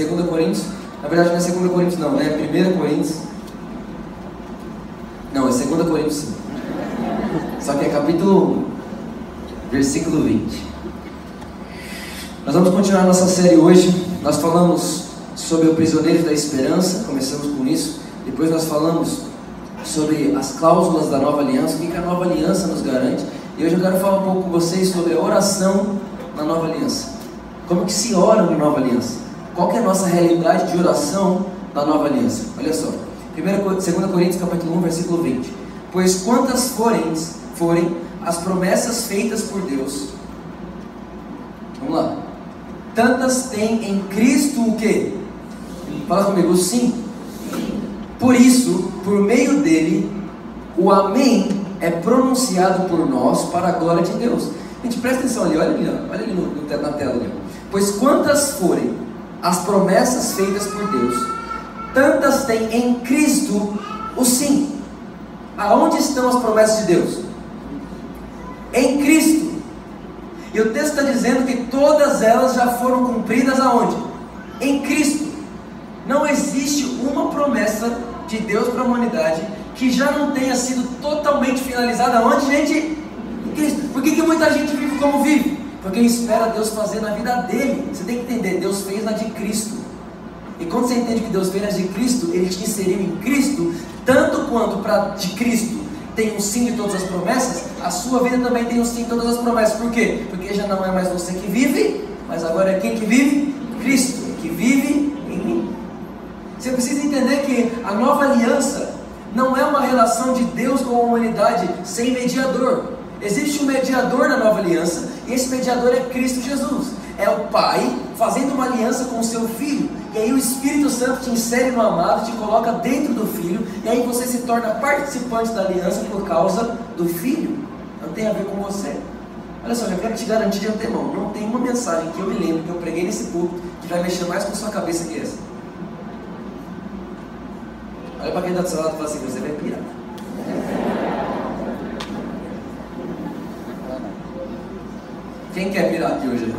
Em 2 Coríntios. Na verdade, não é 2 Coríntios, não, né? 1 Coríntios. Não, é 2 Coríntios sim. Só que é capítulo 1, versículo 20. Nós vamos continuar nossa série hoje. Nós falamos sobre o prisioneiro da esperança, começamos com isso. Depois nós falamos sobre as cláusulas da nova aliança, o que a nova aliança nos garante. E hoje eu quero falar um pouco com vocês sobre a oração na nova aliança. Como que se ora na nova aliança? Qual que é a nossa realidade de oração na nova aliança? Olha só. 2 Coríntios capítulo 1, versículo 20. Pois quantas forem, forem as promessas feitas por Deus, vamos lá, tantas tem em Cristo o que? Fala comigo, sim. Por isso, por meio dele, o Amém é pronunciado por nós para a glória de Deus. Gente, presta atenção ali, olha ali, olha ali no, no, na tela. Ali. Pois quantas forem as promessas feitas por Deus, tantas tem em Cristo o sim. Aonde estão as promessas de Deus? Em Cristo. E o texto está dizendo que todas elas já foram cumpridas aonde? Em Cristo. Não existe uma promessa de Deus para a humanidade que já não tenha sido totalmente finalizada aonde, gente? Em Cristo. Por que, que muita gente vive como vive? Porque espera Deus fazer na vida dele. Você tem que entender, Deus fez na de Cristo. E quando você entende que Deus fez na de Cristo, Ele te inseriu em Cristo, tanto quanto para de Cristo tem um sim de todas as promessas, a sua vida também tem um sim de todas as promessas. Por quê? Porque já não é mais você que vive, mas agora é quem que vive? Cristo, que vive em mim. Você precisa entender que a nova aliança não é uma relação de Deus com a humanidade sem mediador. Existe um mediador na nova aliança, e esse mediador é Cristo Jesus. É o Pai fazendo uma aliança com o seu filho. E aí o Espírito Santo te insere no amado, te coloca dentro do filho, e aí você se torna participante da aliança por causa do filho. Não tem a ver com você. Olha só, já quero te garantir de antemão, não tem uma mensagem que eu me lembro que eu preguei nesse púlpito que vai mexer mais com sua cabeça que essa. Olha para quem está do seu lado e fala assim, você vai pirar. Quem quer pirar aqui hoje?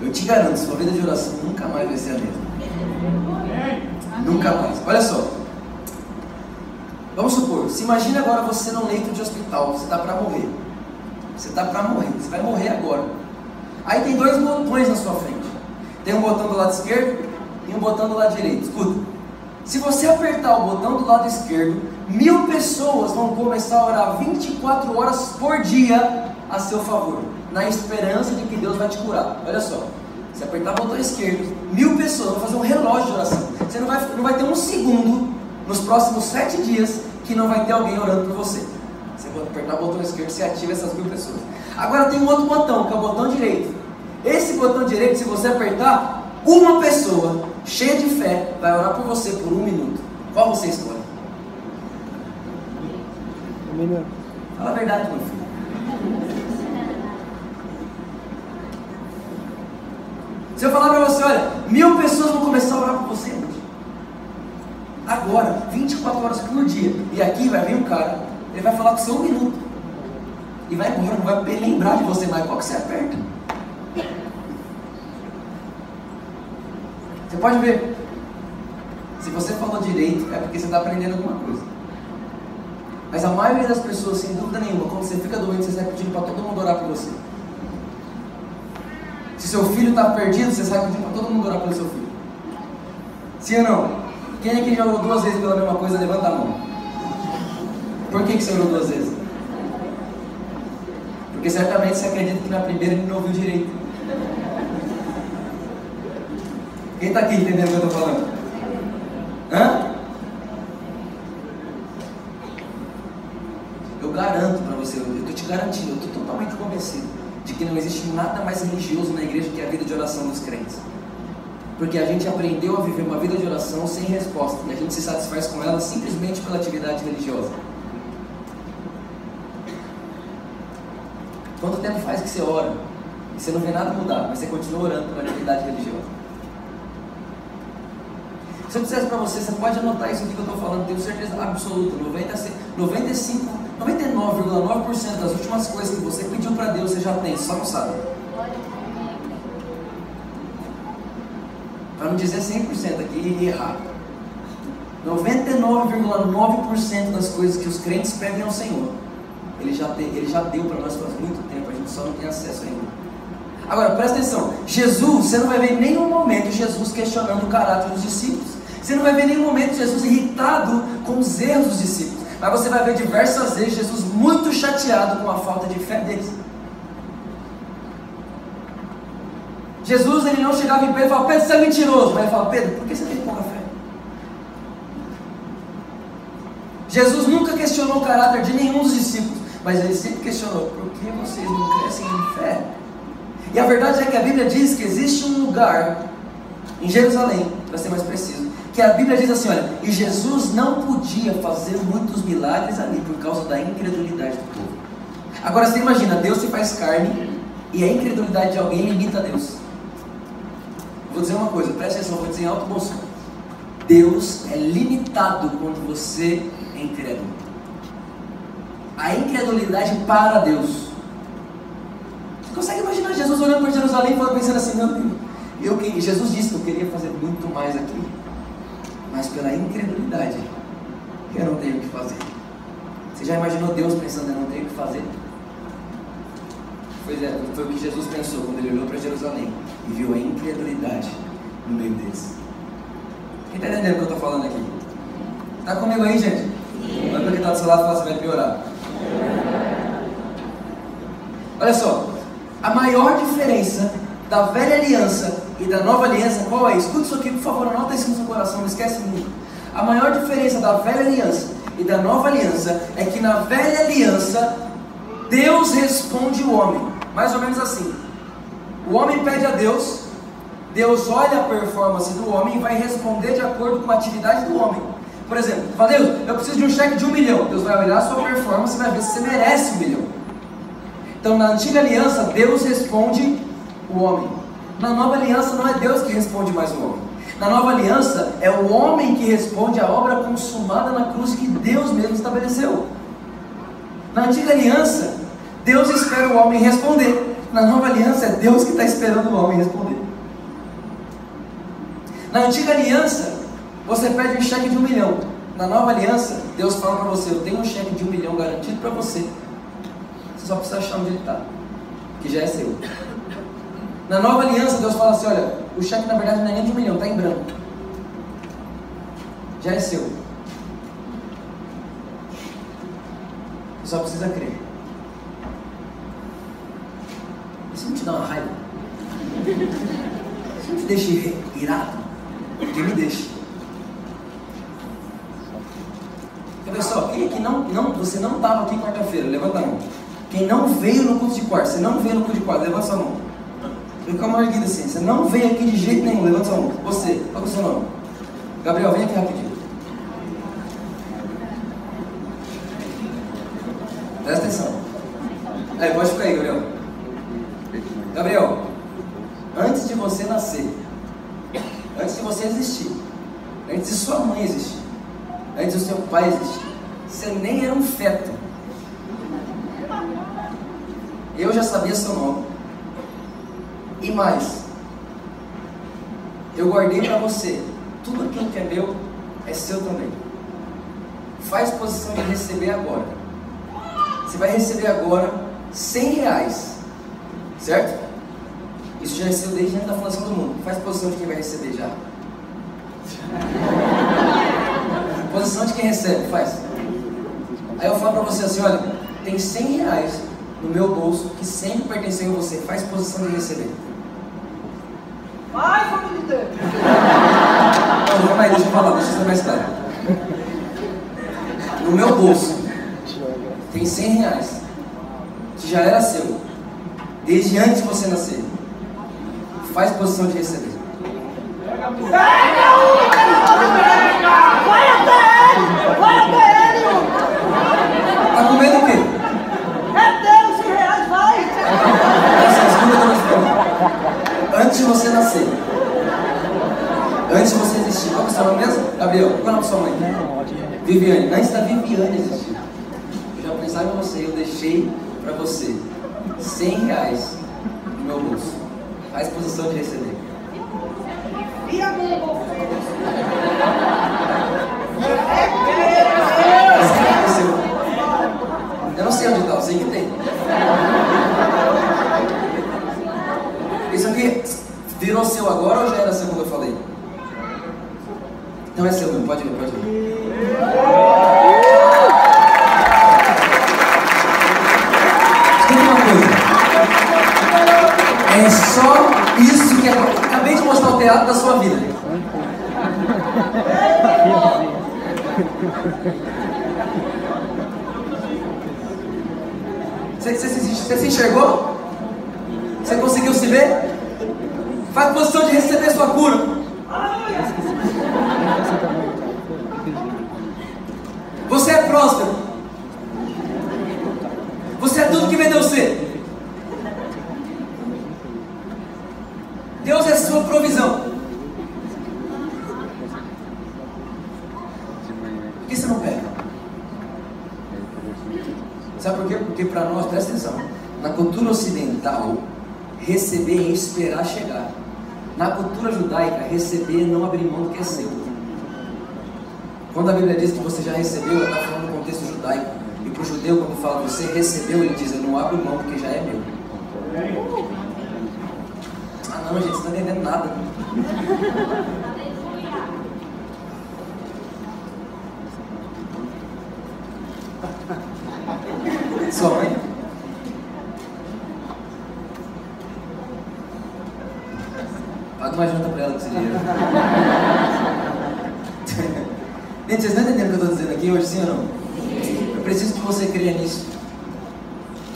Eu te garanto, sua vida de oração nunca mais vai ser a mesma. Nunca mais. Olha só. Vamos supor, se imagine agora você num leito de hospital, você está para morrer. Você está para morrer, você vai morrer agora. Aí tem dois botões na sua frente. Tem um botão do lado esquerdo e um botão do lado direito. Escuta. Se você apertar o botão do lado esquerdo, mil pessoas vão começar a orar 24 horas por dia a seu favor, na esperança de que Deus vai te curar. Olha só, se apertar o botão esquerdo, mil pessoas vão fazer um relógio de oração. Você não vai, não vai ter um segundo nos próximos sete dias que não vai ter alguém orando por você. Você apertar o botão esquerdo, você ativa essas mil pessoas. Agora tem um outro botão, que é o botão direito. Esse botão direito, se você apertar, uma pessoa cheia de fé vai orar por você por um minuto. Qual você escolhe? Um minuto. Fala a verdade, meu filho. Se eu falar para você, olha, mil pessoas vão começar a orar por você hoje. Agora, 24 horas por dia. E aqui vai vir um cara, ele vai falar com você um minuto. E vai embora, não vai lembrar de você mais. Qual que você aperta? Você pode ver. Se você falou direito, é porque você está aprendendo alguma coisa. Mas a maioria das pessoas, sem dúvida nenhuma, quando você fica doente, você sai pedindo para todo mundo orar por você. Se seu filho está perdido, você sai pedindo para todo mundo orar pelo seu filho. Sim ou não? Quem é que já orou duas vezes pela mesma coisa? Levanta a mão. Por que, que você orou duas vezes? Porque certamente você acredita que na primeira ele não ouviu direito. Quem está aqui entendendo o que eu estou falando? Hã? garanto para você, eu estou te garantindo, eu estou totalmente convencido de que não existe nada mais religioso na igreja que a vida de oração dos crentes. Porque a gente aprendeu a viver uma vida de oração sem resposta e a gente se satisfaz com ela simplesmente pela atividade religiosa. Quanto tempo faz que você ora e você não vê nada mudar, mas você continua orando pela atividade religiosa? Se eu dissesse para você, você pode anotar isso aqui que eu estou falando, tenho certeza absoluta, 95, 99,9% das últimas coisas que você pediu para Deus você já tem, só não sabe. Para não dizer 100% aqui e errar. 99,9% das coisas que os crentes pedem ao Senhor, Ele já, te, ele já deu para nós faz muito tempo, a gente só não tem acesso ainda. Agora, presta atenção, Jesus, você não vai ver em nenhum momento Jesus questionando o caráter dos discípulos. Você não vai ver nenhum momento Jesus irritado com os erros dos discípulos. Mas você vai ver diversas vezes Jesus muito chateado com a falta de fé deles. Jesus ele não chegava em Pedro e falava, Pedro, você é mentiroso. Mas ele falava, Pedro, por que você tem pouca fé? Jesus nunca questionou o caráter de nenhum dos discípulos, mas ele sempre questionou, por que vocês não crescem em fé? E a verdade é que a Bíblia diz que existe um lugar em Jerusalém, para ser mais preciso, que a Bíblia diz assim, olha, e Jesus não podia fazer muitos milagres ali por causa da incredulidade do povo. Agora você imagina, Deus se faz carne e a incredulidade de alguém limita Deus. Vou dizer uma coisa, presta atenção, vou dizer em alto bom som. Deus é limitado quando você é incrédulo. A incredulidade para Deus. Você consegue imaginar Jesus olhando para Jerusalém e pensando assim, meu Deus, eu, Jesus disse que eu queria fazer muito mais aqui mas pela incredulidade eu não tenho o que fazer. Você já imaginou Deus pensando, eu não tenho o que fazer? Pois é, foi o que Jesus pensou quando ele olhou para Jerusalém e viu a incredulidade no meio deles. Quem está entendendo o que eu estou falando aqui? Está comigo aí, gente? Não é porque está do seu lado e fala assim, vai piorar. Olha só, a maior diferença da velha aliança e da nova aliança, qual é? Escuta isso aqui, por favor, anota isso no seu coração, não esquece nunca. A maior diferença da velha aliança e da nova aliança é que na velha aliança, Deus responde o homem. Mais ou menos assim. O homem pede a Deus, Deus olha a performance do homem e vai responder de acordo com a atividade do homem. Por exemplo, fala, Deus, eu preciso de um cheque de um milhão. Deus vai olhar a sua performance e vai ver se você merece um milhão. Então, na antiga aliança, Deus responde o homem. Na nova aliança não é Deus que responde mais o homem. Na nova aliança é o homem que responde a obra consumada na cruz que Deus mesmo estabeleceu. Na antiga aliança, Deus espera o homem responder. Na nova aliança é Deus que está esperando o homem responder. Na antiga aliança, você pede um cheque de um milhão. Na nova aliança, Deus fala para você: Eu tenho um cheque de um milhão garantido para você. Você só precisa achar onde ele está, que já é seu. Na nova aliança, Deus fala assim: olha, o cheque na verdade não é nem de um milhão, está em branco. Já é seu. Você só precisa crer. Isso não te dá uma raiva? Isso não te deixa irado? Porque me deixa. Então, pessoal, quem aqui não, não, você não estava aqui quarta-feira? Levanta a mão. Quem não veio no culto de quarta, você não veio no culto de quarta, levanta a mão. Fica uma erguida assim. Você não vem aqui de jeito nenhum. Levanta sua mão. Você. Qual é o seu nome? Gabriel, vem aqui rapidinho. Presta atenção. Aí, pode ficar aí, Gabriel. Gabriel, antes de você nascer, antes de você existir, antes de sua mãe existir, antes do seu pai existir, você nem era um feto. Eu já sabia seu nome. E mais, eu guardei para você, tudo aquilo que é meu é seu também. Faz posição de receber agora. Você vai receber agora 100 reais, certo? Isso já é seu desde antes da fundação do mundo. Faz posição de quem vai receber já. posição de quem recebe, faz. Aí eu falo para você assim, olha, tem 100 reais no meu bolso que sempre pertenceu a você. Faz posição de receber. Vai, família inteira. Não, calma aí, deixa eu falar, deixa eu ser mais claro. No meu bolso tem 100 reais, que já era seu, desde antes de você nascer. Faz posição de receber. Pega um! Vai até ele! Vai até ele! Tá com medo do quê? É teu, 100 reais, vai! Essa é a segunda que eu te falo. Antes de você nascer. Antes de você existir. Qual que é o seu nome mesmo? Gabriel. Qual é o nome da sua mãe? Viviane. Antes da Viviane existir. Eu já pensava em você, eu deixei pra você 100 reais no meu bolso. Faz posição de receber. E a aqui é seu. Eu não sei onde tá, eu sei que tem. Isso aqui virou seu agora ou já era seu quando eu falei? Então é seu, pode ir, pode ir. Uma coisa. É só isso que é. Acabei de mostrar o teatro da sua vida. Você, você, você se enxergou? Você conseguiu se ver? Faz posição de receber sua cura. Você é próspero. Você é tudo que vem Deus ser. Deus é sua provisão. Por que você não pega? Sabe por quê? Porque para nós, presta atenção, na cultura ocidental, receber é esperar chegar. Na cultura judaica, receber não abrir mão do que é seu. Quando a Bíblia diz que você já recebeu, ela está falando no contexto judaico. E para o judeu, quando fala você recebeu, ele diz: Eu não abro mão porque já é meu. Ah, não, gente, você não está entendendo nada. Sua mãe? Uma janta pra ela com esse dinheiro. Gente, vocês estão entendendo o que eu estou dizendo aqui hoje, sim ou não? Eu preciso que você creia nisso.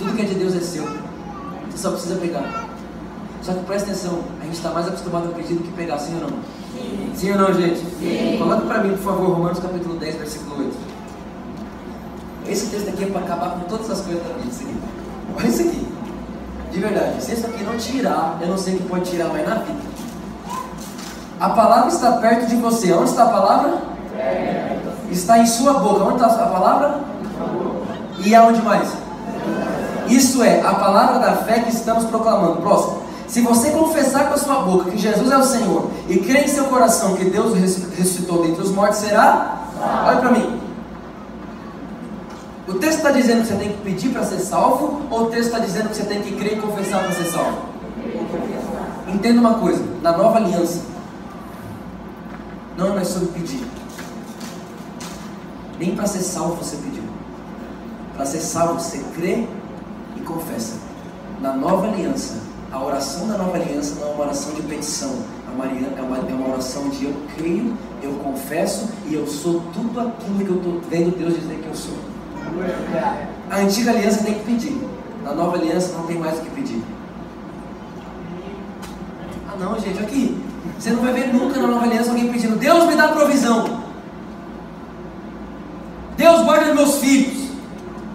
Tudo que é de Deus é seu. Você só precisa pegar. Só que presta atenção, a gente está mais acostumado a pedir do que pegar, sim ou não? Sim, ou não, gente? Sim. Coloca para mim, por favor, Romanos capítulo 10, versículo 8. Esse texto aqui é para acabar com todas as coisas da vida. Isso aqui. Olha isso aqui. De verdade, se isso aqui não tirar, eu não sei o que pode tirar mais na vida. A palavra está perto de você. Onde está a palavra? Está em sua boca. Onde está a palavra? E aonde mais? Isso é a palavra da fé que estamos proclamando. Próximo. Se você confessar com a sua boca que Jesus é o Senhor e crer em seu coração que Deus ressuscitou dentre os mortos, será? Olha para mim. O texto está dizendo que você tem que pedir para ser salvo ou o texto está dizendo que você tem que crer e confessar para ser salvo? Entenda uma coisa: na nova aliança, não é mais sobre pedir. Nem para ser salvo você pediu. Para ser salvo você crê e confessa. Na nova aliança, a oração da nova aliança não é uma oração de petição. É uma, é uma oração de eu creio, eu confesso e eu sou tudo aquilo que eu estou vendo Deus dizer que eu sou. A antiga aliança tem que pedir. Na nova aliança não tem mais o que pedir. Ah não, gente, aqui. Você não vai ver nunca na nova aliança alguém pedindo, Deus me dá provisão. Deus guarda meus filhos.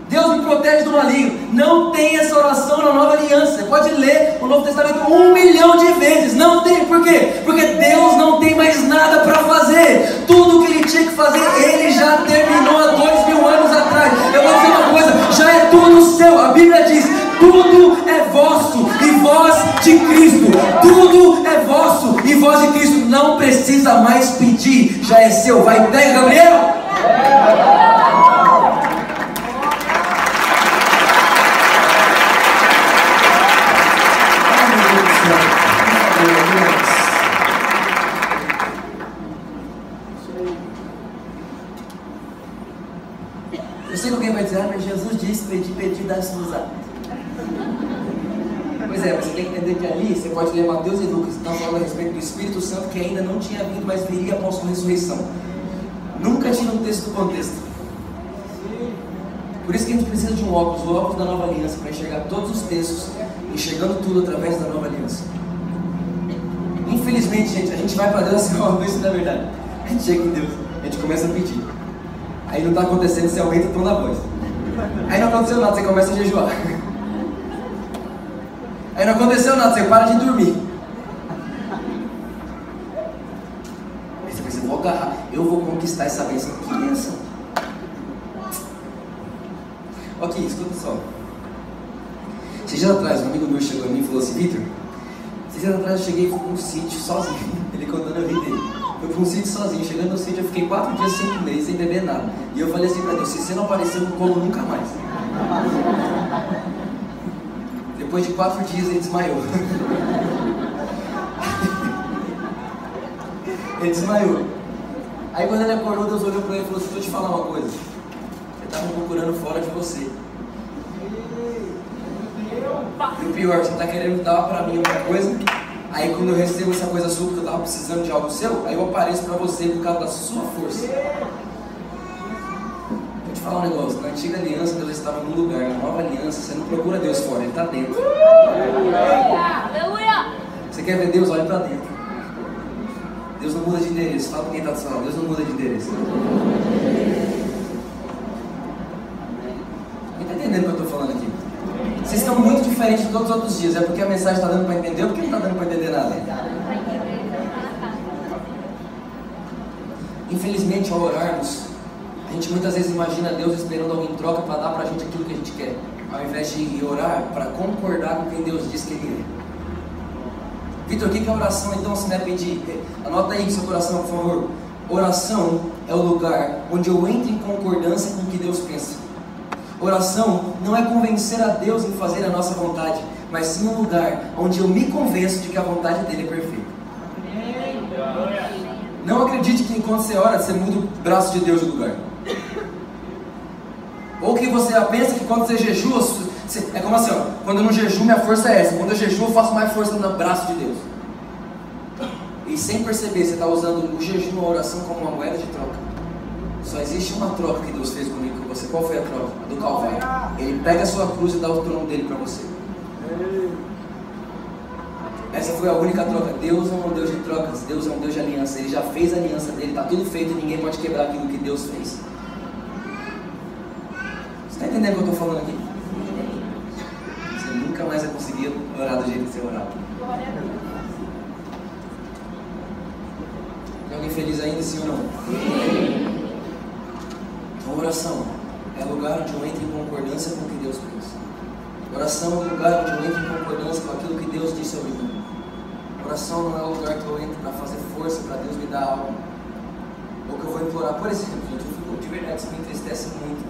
Deus me protege do maligno. Não tem essa oração na nova aliança. Você pode ler o Novo Testamento um milhão de vezes. Não tem. Por quê? Porque Deus não tem mais nada para fazer. Tudo que ele tinha que fazer, ele já terminou há dois mil anos atrás. Eu vou dizer uma coisa: já é tudo seu. A Bíblia diz: tudo é vosso e vós de Cristo. Tudo é vosso e vós de Cristo. Não precisa mais pedir. Já é seu. Vai, pega, Gabriel. Ai, meu Deus do céu. Meu Deus. Eu sei que alguém vai dizer, ah, mas Jesus disse, pedir, pedir, dá-se nos dá. Pois é, você tem que entender que ali, você pode ler Mateus e Lucas, está falando a respeito do Espírito Santo que ainda não tinha vindo, mas viria após sua ressurreição. Nunca tira um texto do contexto. Por isso que a gente precisa de um óculos, o óculos da nova aliança, para enxergar todos os textos, enxergando tudo através da nova aliança. Infelizmente, gente, a gente vai para Deus assim, ó, isso não é verdade. A gente chega em Deus, a gente começa a pedir. Aí não está acontecendo, você aumenta o tom da voz. Aí não aconteceu nada, você começa a jejuar. Aí não aconteceu nada, você para de dormir. Aí você pensa, eu vou agarrar, eu vou conquistar essa bênção. Que bênção? Ok, escuta só. Seis dias atrás, um amigo meu chegou a mim e falou assim, Vitor, seis dias atrás eu cheguei fui para um sítio sozinho. Ele contando a vida dele. Fui para um sítio sozinho. Chegando no sítio, eu fiquei quatro dias, cinco meses, sem beber nada. E eu falei assim para Deus, se você não aparecer, eu não como nunca mais. Depois de quatro dias, ele desmaiou. ele desmaiou. Aí quando ele acordou, Deus olhou para ele e falou assim, deixa eu te falar uma coisa. Você estava procurando fora de você. E o pior, você está querendo dar para mim uma coisa, aí quando eu recebo essa coisa sua, porque eu estava precisando de algo seu, aí eu apareço para você por causa da sua força. Vou te falar um negócio, na antiga aliança Deus estava num lugar, na nova aliança você não procura Deus fora, Ele está dentro. Você quer ver Deus? Olha para dentro. Deus não muda de endereço. Fala para quem está do seu lado. Deus não muda de endereço. Está entendendo o que eu estou falando aqui? Vocês estão muito diferentes de todos os outros dias. É porque a mensagem está dando para entender ou porque não está dando para entender nada? Infelizmente, ao orarmos, a gente muitas vezes imagina Deus esperando alguém em troca para dar para a gente aquilo que a gente quer, ao invés de orar para concordar com quem Deus diz que Ele é. Vitor, o que é oração então se não é pedir? Anota aí no seu coração, por favor. Oração é o lugar onde eu entro em concordância com o que Deus pensa. Oração não é convencer a Deus em fazer a nossa vontade, mas sim um lugar onde eu me convenço de que a vontade dele é perfeita. Não acredite que enquanto você ora, você muda o braço de Deus de lugar. Ou que você pensa que quando você jejua, é como assim, ó, quando eu não jejuo, minha força é essa. Quando eu jejuo, eu faço mais força no braço de Deus. E sem perceber, você está usando o jejum, a oração como uma moeda de troca. Só existe uma troca que Deus fez comigo com você. Qual foi a troca? A do Calvário. Ele pega a sua cruz e dá o trono dele para você. Essa foi a única troca. Deus não é um Deus de trocas, Deus é um Deus de aliança. Ele já fez a aliança dele, está tudo feito e ninguém pode quebrar aquilo que Deus fez. Você está entendendo o que eu estou falando aqui? Mais vai conseguir orar do jeito que você orava. Tem alguém feliz ainda, sim ou não? Então, oração é lugar onde eu entro em concordância com o que Deus pensa. Oração é lugar onde eu entro em concordância com aquilo que Deus disse sobre mim. Oração não é o lugar que eu entro para fazer força, para Deus me dar algo. Ou que eu vou implorar. Por exemplo, gente, eu de verdade, isso me entristece muito.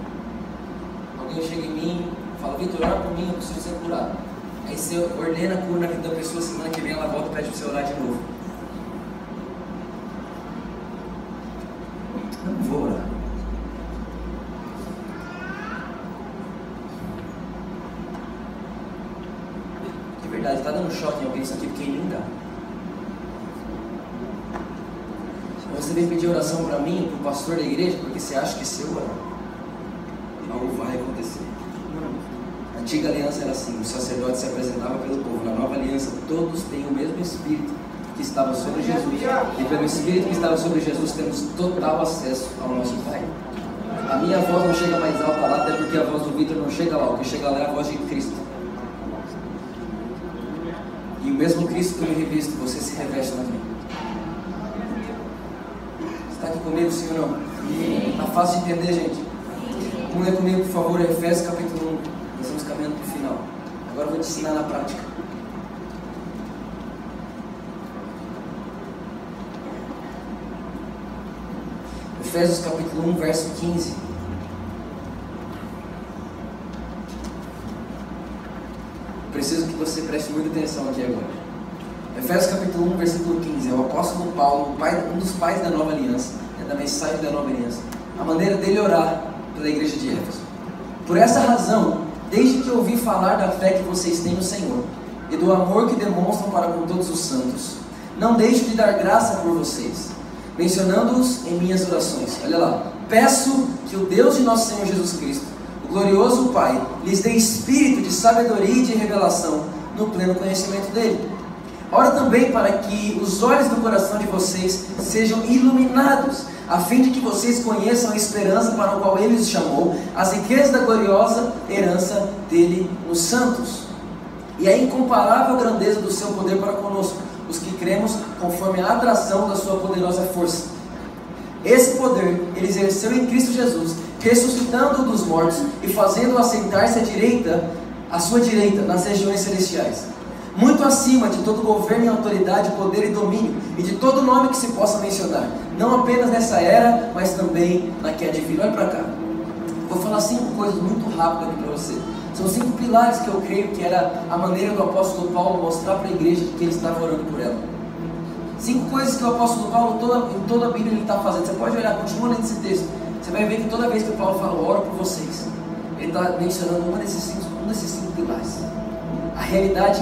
Alguém chega em mim fala, Vitor, ora por mim, eu preciso ser curado. Aí você ordena a cura na vida da pessoa, semana que vem ela volta e pede para você orar de novo. Eu não vou orar. De verdade, está dando choque em alguém isso aqui, porque dá. Você vem pedir oração para mim, para o pastor da igreja, porque você acha que se eu orar, algo vai acontecer. A antiga aliança era assim: o sacerdote se apresentava pelo povo. Na nova aliança, todos têm o mesmo Espírito que estava sobre Jesus. E pelo Espírito que estava sobre Jesus, temos total acesso ao nosso Pai. A minha voz não chega mais alta lá, até porque a voz do Vitor não chega lá. O que chega lá é a voz de Cristo. E o mesmo Cristo que eu me revisto, você se reveste na mim. Está aqui comigo, ou não? Está fácil de entender, gente? Vamos ler comigo, por favor, Efésios capítulo 1. Nós estamos caminhando para o final. Agora eu vou te ensinar na prática. Efésios capítulo 1, verso 15. Preciso que você preste muita atenção aqui agora. Efésios capítulo 1, versículo 15. É o apóstolo Paulo, um dos pais da nova aliança, é da mensagem da nova aliança. A maneira dele orar pela igreja de Éfeso. Por essa razão, desde que ouvi falar da fé que vocês têm no Senhor e do amor que demonstram para com todos os santos, não deixo de dar graça por vocês, mencionando-os em minhas orações. Olha lá. Peço que o Deus de nosso Senhor Jesus Cristo, o glorioso Pai lhes dê espírito de sabedoria e de revelação no pleno conhecimento dele. Ora também para que os olhos do coração de vocês sejam iluminados, a fim de que vocês conheçam a esperança para a qual ele os chamou, as riquezas da gloriosa herança dele nos santos, e a incomparável grandeza do seu poder para conosco, os que cremos conforme a atração da sua poderosa força. Esse poder ele exerceu em Cristo Jesus, ressuscitando-o dos mortos e fazendo-o assentar-se à direita, à sua direita, nas regiões celestiais muito acima de todo governo e autoridade, poder e domínio, e de todo nome que se possa mencionar, não apenas nessa era, mas também na que é de vir. Olha para cá. Vou falar cinco coisas muito rápidas aqui para você. São cinco pilares que eu creio que era a maneira do apóstolo Paulo mostrar para a igreja que ele estava orando por ela. Cinco coisas que o apóstolo Paulo, toda, em toda a Bíblia, ele está fazendo. Você pode olhar, continua lendo esse texto. Você vai ver que toda vez que o Paulo fala, oro por vocês, ele está mencionando uma desses cinco, um desses cinco pilares. A realidade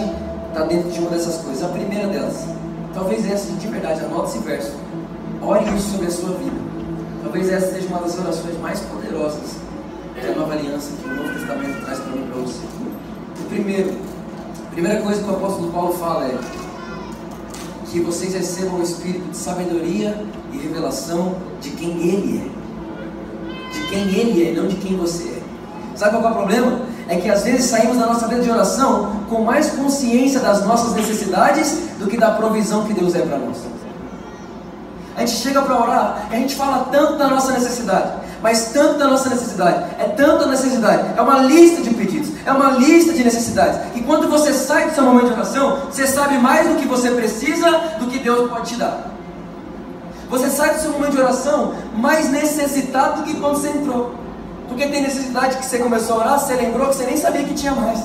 está dentro de uma dessas coisas. A primeira delas, talvez essa de verdade, anote esse verso. Ore isso sobre a sua vida. Talvez essa seja uma das orações mais poderosas que a nova aliança, que o Novo Testamento traz para mim para você. O primeiro, a primeira coisa que o apóstolo Paulo fala é que vocês recebam o espírito de sabedoria e revelação de quem ele é. De quem ele é, não de quem você é. Sabe qual é o problema? É que às vezes saímos da nossa vida de oração com mais consciência das nossas necessidades do que da provisão que Deus é para nós. A gente chega para orar a gente fala tanto da nossa necessidade, mas tanto da nossa necessidade, é tanta necessidade, é uma lista de pedidos, é uma lista de necessidades. E quando você sai do seu momento de oração, você sabe mais do que você precisa do que Deus pode te dar. Você sai do seu momento de oração mais necessitado do que quando você entrou. Porque tem necessidade que você começou a orar, você lembrou que você nem sabia que tinha mais.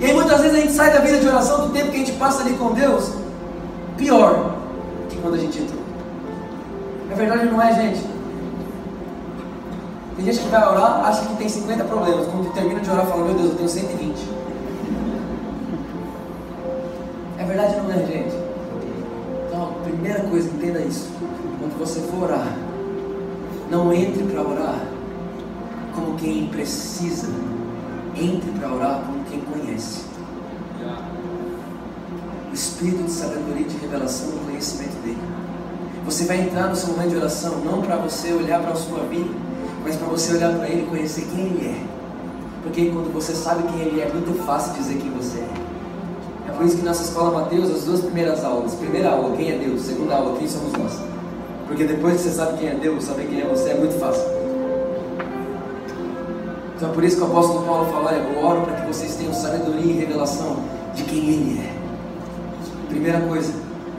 E aí muitas vezes a gente sai da vida de oração, do tempo que a gente passa ali com Deus, pior que quando a gente entrou. É verdade não é, gente? Tem gente que vai orar, acha que tem 50 problemas. Quando termina de orar, fala, meu Deus, eu tenho 120. É verdade não é, gente? Então, primeira coisa, entenda isso. Quando você for orar, não entre para orar como quem precisa. Entre para orar como quem conhece. O espírito de sabedoria e de revelação no conhecimento dele. Você vai entrar no seu momento de oração não para você olhar para a sua vida, mas para você olhar para ele e conhecer quem ele é. Porque quando você sabe quem ele é, é muito fácil dizer quem você é. É por isso que nossa escola Mateus, as duas primeiras aulas, primeira aula, quem é Deus, segunda aula, quem somos nós. Porque depois que você sabe quem é Deus, saber quem é você é muito fácil. Então é por isso que o apóstolo Paulo fala, olha, eu oro para que vocês tenham sabedoria e revelação de quem Ele é. Primeira coisa,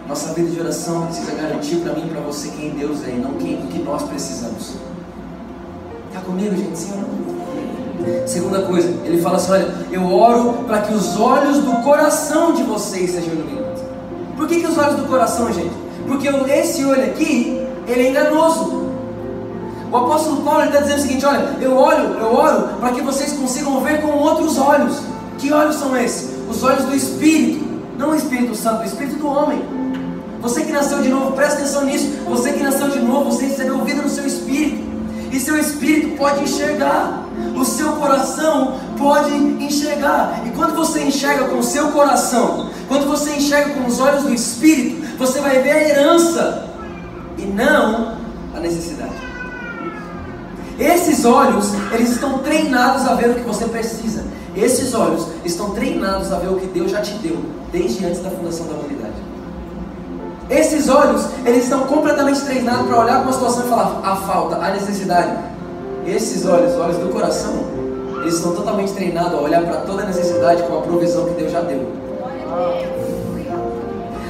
nossa vida de oração precisa garantir para mim e para você quem Deus é e não quem, o que nós precisamos. Está comigo, gente? Não? Segunda coisa, ele fala assim: olha, eu oro para que os olhos do coração de vocês sejam iluminados. Por que, que os olhos do coração, gente? Porque esse olho aqui, ele é enganoso. O apóstolo Paulo está dizendo o seguinte: olha, eu olho, eu oro para que vocês consigam ver com outros olhos. Que olhos são esses? Os olhos do Espírito, não o Espírito Santo, o Espírito do homem. Você que nasceu de novo, presta atenção nisso. Você que nasceu de novo, você recebeu vida no seu espírito. E seu espírito pode enxergar. O seu coração pode enxergar. E quando você enxerga com o seu coração, quando você enxerga com os olhos do espírito, você vai ver a herança e não a necessidade. Esses olhos, eles estão treinados a ver o que você precisa. Esses olhos estão treinados a ver o que Deus já te deu, desde antes da fundação da humanidade. Esses olhos, eles estão completamente treinados para olhar para uma situação e falar a falta, a necessidade. Esses olhos, os olhos do coração, eles estão totalmente treinados a olhar para toda necessidade com a provisão que Deus já deu.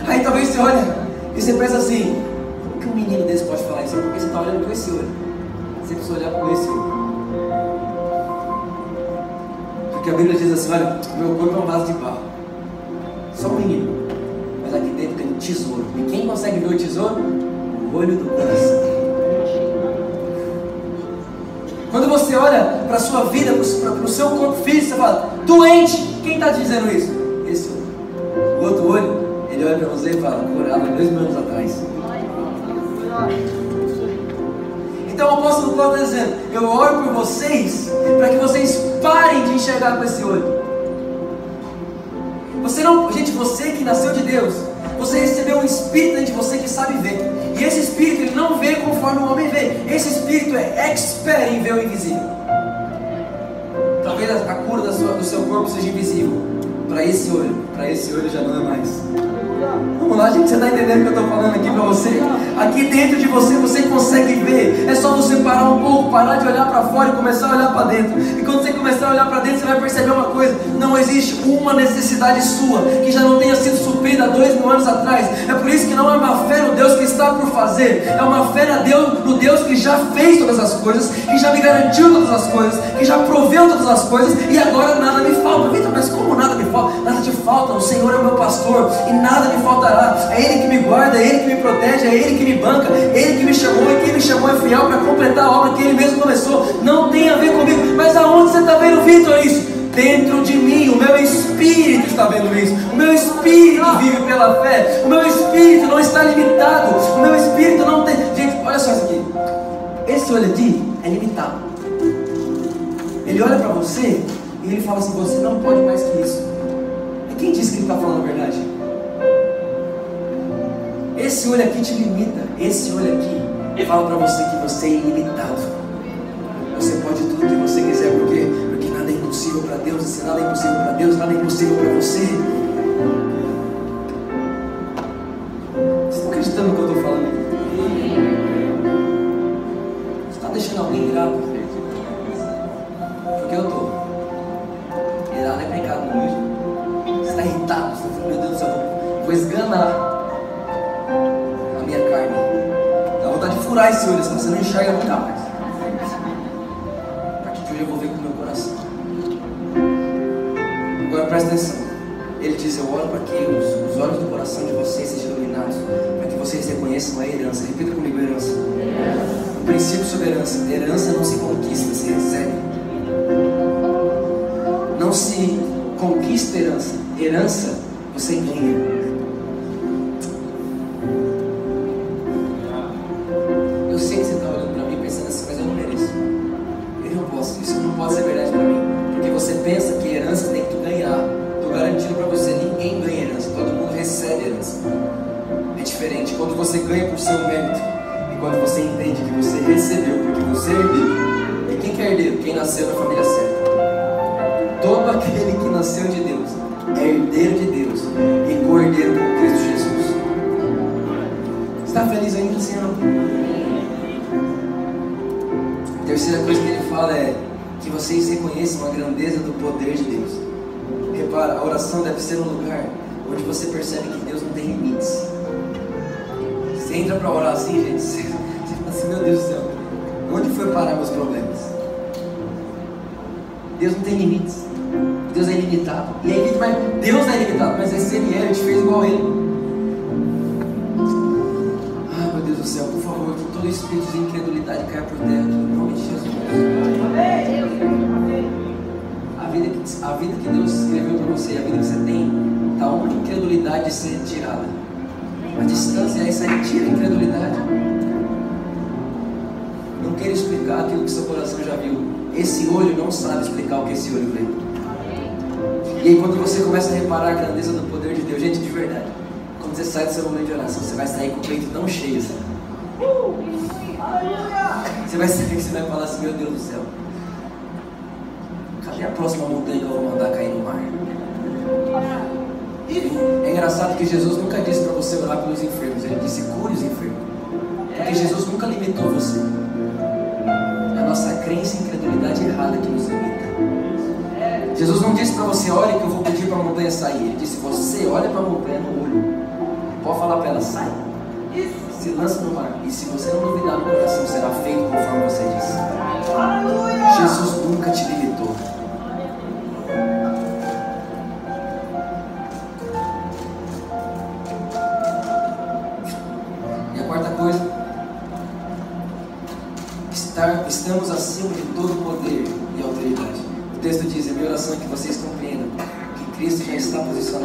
Aí talvez você olha e você pensa assim, como que um menino desse pode falar isso? Porque você está olhando com esse olho. Você precisa olhar com esse. Porque a Bíblia diz assim, olha, meu corpo é um vaso de barro. Só um menino. Mas aqui dentro tem um tesouro. E quem consegue ver o tesouro? O olho do coração. Quando você olha para a sua vida, para o seu corpo físico, você fala, doente, quem está dizendo isso? Esse olho. O outro olho, ele olha para você e fala, curava dois mil anos atrás. Então o apóstolo Paulo está dizendo: Eu oro por vocês para que vocês parem de enxergar com esse olho. Você não, gente, você que nasceu de Deus, você recebeu um espírito dentro de você que sabe ver. E esse espírito ele não vê conforme o homem vê. Esse espírito é expert em ver o invisível. Talvez a, cura do seu corpo seja invisível. Para esse olho, para esse olho já não é mais. Vamos lá, gente, você está entendendo o que eu estou falando aqui para você? Aqui dentro de você, você consegue ver. É só você parar um pouco, parar de olhar para fora e começar a olhar para dentro. E quando você começar a olhar para dentro, você vai perceber uma coisa: não existe uma necessidade sua que já não tenha sido suprida há dois mil anos atrás. É por isso que não é uma fé no Deus que está por fazer, é uma fé no Deus, no Deus que já fez todas as coisas, que já me garantiu todas as coisas, que já proveu todas as coisas e agora nada me falta. Vitor, mas como nada me falta? Nada te falta, o Senhor é o meu pastor e nada me faltará. É Ele que me guarda, é Ele que me protege, é Ele que me banca, é Ele que me chamou e quem me chamou é fiel para completar a obra que Ele mesmo começou. Não tem a ver comigo, mas aonde você está vendo, Vitor, isso? Dentro de mim, o meu espírito está vendo isso. O meu espírito vive pela fé. O meu espírito não está limitado. O meu espírito não tem. Gente, olha só isso aqui. Esse aqui é limitado. Ele olha para você e ele fala assim: você não pode mais que isso. E quem disse que ele está falando a verdade? Esse olho aqui te limita. Esse olho aqui fala para você que você é ilimitado. Você pode tudo que você quiser, porque, porque nada é impossível para Deus. Se nada é impossível para Deus, nada é impossível para você. Vocês estão acreditando no que eu estou falando? Você está deixando alguém irado? Porque eu estou. Irado é pecado hoje. Você está irritado, você está meu Deus do céu, vou esganar furar esse olho, senão você não enxerga nunca mais. A partir de hoje eu vou ver com o meu coração. Agora presta atenção. Ele diz: Eu oro para que os, os olhos do coração de vocês sejam iluminados, para que vocês reconheçam a herança. Repita comigo: herança. O princípio sobre herança: herança não se conquista, se recebe. Não se conquista herança, herança você ganha. Foi parar meus problemas? Deus não tem limites. Deus é ilimitado. E aí a gente vai, Deus é ilimitado, mas esse ele é, ele te fez igual a ele. Ah, meu Deus do céu, por favor, que todo espírito de incredulidade caia por terra, em nome de Jesus. A vida, que, a vida que Deus escreveu para você, a vida que você tem, está uma incredulidade de ser tirada. A distância é essa, tira a incredulidade. Queira explicar aquilo que seu coração já viu. Esse olho não sabe explicar o que esse olho vê. E aí quando você começa a reparar a grandeza do poder de Deus, gente, de verdade, quando você sai do seu momento de oração, você vai sair com o peito tão cheio assim. Você vai sair e você vai falar assim, meu Deus do céu. Cadê a próxima montanha que eu vou mandar cair no mar? É engraçado que Jesus nunca disse para você orar pelos enfermos, ele disse cure os enfermos. Porque Jesus nunca limitou você. Nossa crença e incredulidade errada que nos limita. Jesus não disse para você, olha que eu vou pedir para a montanha sair. Ele disse, você olha para a montanha no olho. Pode falar para ela, sai. Se lança no mar. E se você não duvidar no coração, será feito conforme você disse. Jesus nunca te limitou.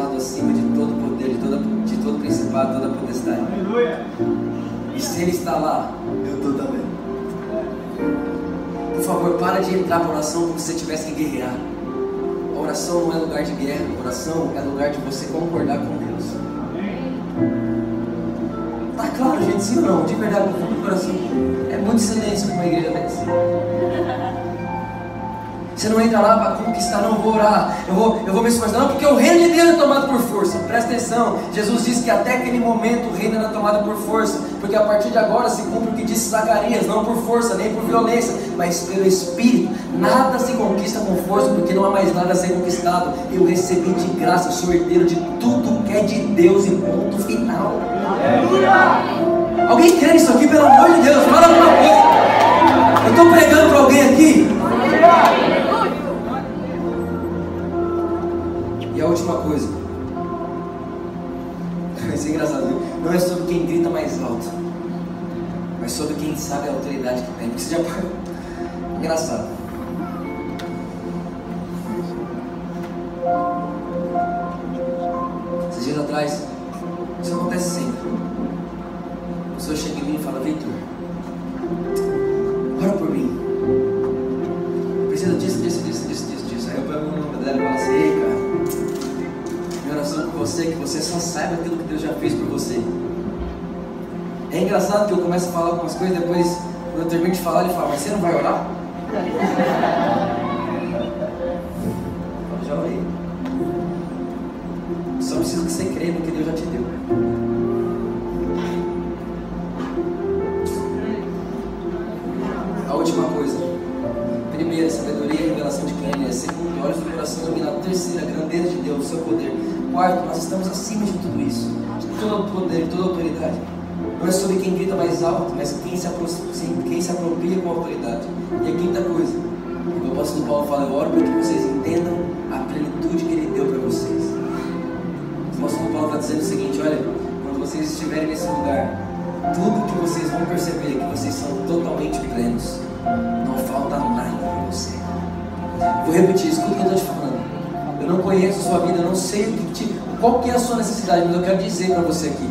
Posicionado acima de todo poder, de, toda, de todo principado, toda potestade. E se Ele está lá, eu estou também. Por favor, para de entrar para oração como se você tivesse que guerrear. A oração não é lugar de guerra, a oração é lugar de você concordar com Deus. Tá claro, gente, sim ou não? De verdade, no fundo do coração. É muito silêncio para uma igreja dessa. Você não entra lá para conquistar, não vou orar, eu vou, eu vou me esforçar, não, porque o reino de Deus é tomado por força. Presta atenção, Jesus disse que até aquele momento o reino era tomado por força, porque a partir de agora se cumpre o que disse Zacarias, não por força, nem por violência, mas pelo Espírito. Nada se conquista com força, porque não há mais nada a ser conquistado. Eu recebi de graça, sou herdeiro de tudo que é de Deus e ponto final. Alguém crê nisso aqui, pelo amor de Deus? Fala alguma coisa. Eu estou pregando para alguém aqui. Última coisa. Isso é engraçado. Não é sobre quem grita mais alto, mas sobre quem sabe a autoridade que tem. Porque. Engraçado. Esses dias atrás, isso acontece sempre. A pessoa chega em mim e fala, Victor, engraçado que eu começo a falar algumas coisas, depois, eu termino de falar, ele fala, mas você não vai orar? Já orei. Só preciso que você creia no que Deus já te deu. A última coisa. Primeira, sabedoria e revelação de quem ele é. Segundo, olhos do coração iluminado. Terceira, grandeza de Deus, o seu poder. Quarto, nós estamos acima de tudo isso. De todo poder, de toda autoridade. Não é sobre quem grita mais alto, mas quem se, quem se apropria com autoridade. E a quinta coisa, o apóstolo Paulo fala, oro para que vocês entendam a plenitude que ele deu para vocês. O apóstolo Paulo está dizendo o seguinte, olha, quando vocês estiverem nesse lugar, tudo que vocês vão perceber é que vocês são totalmente plenos. Não falta nada para você. Vou repetir, escuta o que eu estou te falando. Eu não conheço a sua vida, eu não sei o que te, qual que é a sua necessidade, mas eu quero dizer para você aqui,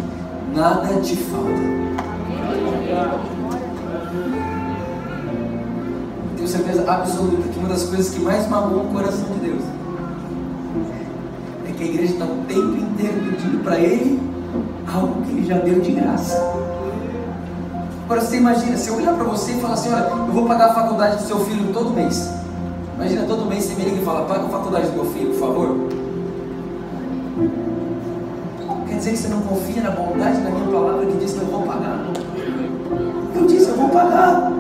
nada te falta. Tenho certeza absoluta que uma das coisas que mais magoam o coração de Deus é que a igreja está o tempo inteiro pedindo para Ele algo que Ele já deu de graça. Agora você imagina, se eu olhar para você e falar assim, olha, eu vou pagar a faculdade do seu filho todo mês. Imagina todo mês você me liga e fala, paga a faculdade do meu filho, por favor. Dizer que você não confia na bondade da minha palavra que diz que eu vou pagar? Eu disse, eu vou pagar.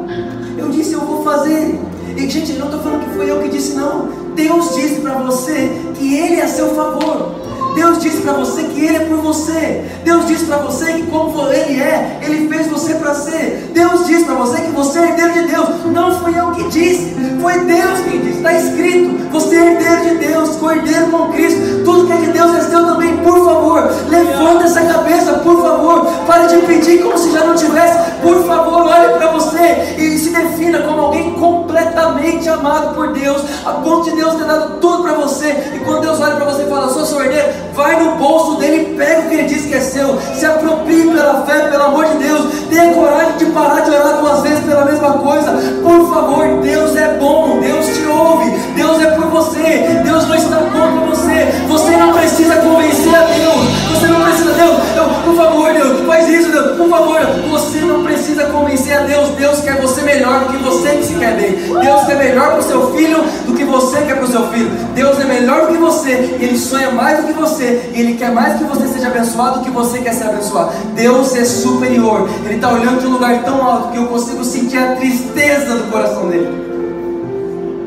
Eu disse, eu vou fazer. E, gente, não estou falando que foi eu que disse, não. Deus disse para você que Ele é a seu favor. Deus disse para você que Ele é por você. Deus disse para você que como Ele é, Ele fez você para ser. Deus disse para você que você é herdeiro de Deus. Não fui eu que disse, foi Deus quem disse. Está escrito, você é herdeiro de Deus, co-herdeiro com Cristo. Tudo que é de Deus é seu também, por favor. Levanta essa cabeça, por favor. Pare de pedir como se já não tivesse. Por favor, olhe para você e se defina como alguém completamente amado por Deus. A ponto de Deus ter dado tudo para você. E quando Deus olha para você e fala, sou seu herdeiro, vai no bolso dele e pega o que ele diz que é seu. Se aproprie pela fé, pelo amor de Deus. Tenha coragem de parar de orar duas vezes pela mesma coisa. Por favor, Deus é bom, Deus te ouve, Deus é por você, Deus não está contra você. Você não precisa convencer a Deus. Você não precisa, Deus, Deus, por favor, Deus, faz isso, Deus, por favor. Você não precisa convencer a Deus. Deus quer você melhor do que você que se quer bem. Deus quer melhor para o seu filho do que você quer para o seu filho. Deus é melhor do que você Ele sonha mais do que você. Ele quer mais que você seja abençoado do que você quer ser abençoado. Deus é superior. Ele está olhando de um lugar tão alto que eu consigo sentir a tristeza do coração dele.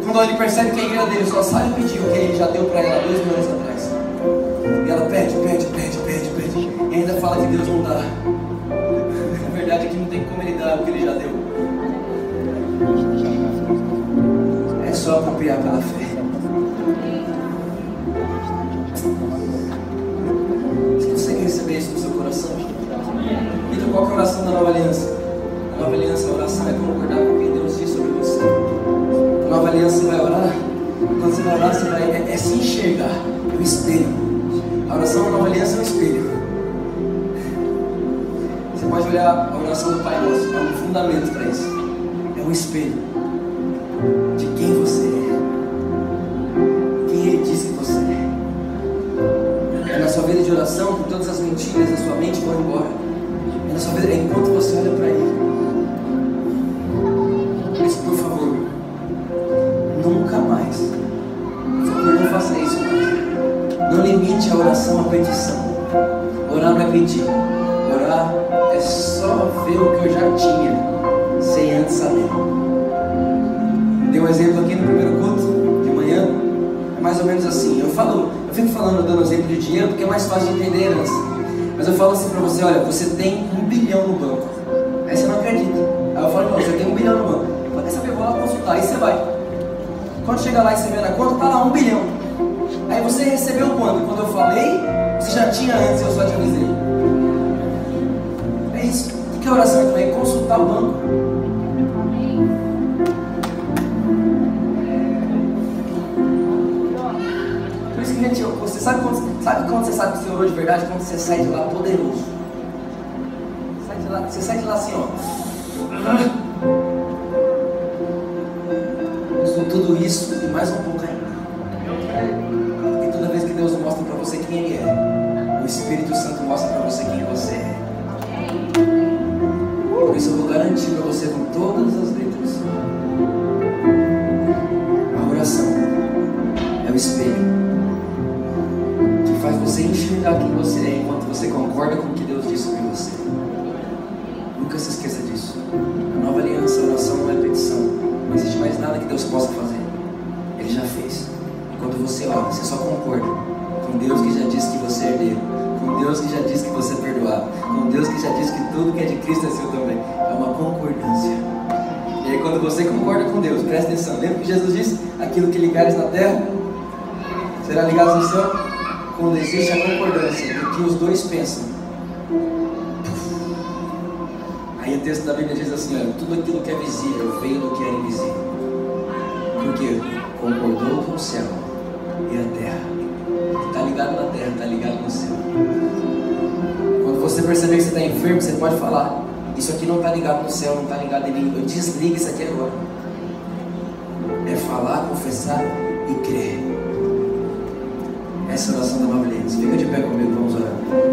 Quando ele percebe que a igreja dele só sabe pedir o que ele já deu para ela dois mil anos atrás. E ela pede, pede, pede, pede, pede. E ainda fala que Deus não dá. A verdade é que não tem como ele dar o que ele já deu. É só apropriar pela fé. Se você quer receber isso no seu coração, então qual é a oração da nova aliança? A nova aliança, a oração é concordar com o que Deus diz sobre você. Nova aliança você vai orar. Quando você vai orar, você vai é, é se enxergar. É um espelho. A oração da nova aliança é um espelho. Você pode olhar a oração do Pai Nosso, é um fundamento para isso. É um espelho. de quem você é. Quem Ele diz que você é. É na sua vida de oração que todas as mentiras da sua mente vão embora. Mais. Por não faça isso mais. Não limite a oração à petição. Orar não é pedir. Orar é só ver o que eu já tinha, sem antes saber. Dei um exemplo aqui no primeiro culto, de manhã. É mais ou menos assim. Eu falo, eu fico falando, dando exemplo de dinheiro, porque é mais fácil de entender a herança. Mas eu falo assim pra você, olha, você tem um bilhão no banco. Aí você não acredita. Aí eu falo, não, você tem um bilhão no banco. Quer saber, vou lá consultar. Aí você vai. Quando chega lá e você vê na conta, tá lá um bilhão. Aí você recebeu quando? Quando eu falei, você já tinha antes, eu só te avisei. É isso. O que é oração também? Consultar o banco. Por isso que, gente, você sabe quando, sabe quando você sabe que você orou de verdade? Quando você sai de lá poderoso. Sai de lá, você sai de lá assim, ó. Isso e mais um pouco ainda. E toda vez que Deus mostra para você quem Ele é, o Espírito Santo mostra para você quem você é. Por isso eu vou garantir para você com todas as letras. A oração é o espelho que faz você enxergar quem você é enquanto você concorda com o que Deus diz sobre você. Nunca se esqueça disso. A nova aliança, a oração não é petição. Não existe mais nada que Deus possa fazer. Tudo que é de Cristo é seu também. É uma concordância. E aí quando você concorda com Deus, presta atenção. Lembra que Jesus disse? Aquilo que ligares na terra será ligado no céu? Quando existe a concordância do que os dois pensam. Aí o texto da Bíblia diz assim, olha, tudo aquilo que é visível veio do que é invisível. Porque concordou com o céu e a terra. Está ligado na terra, está ligado no céu. Você perceber que você está enfermo, você pode falar. Isso aqui não está ligado no céu, não está ligado em mim. Eu desligo isso aqui agora. É falar, confessar e crer. Essa é a oração da Aliança. Fica de pé comigo, vamos orar.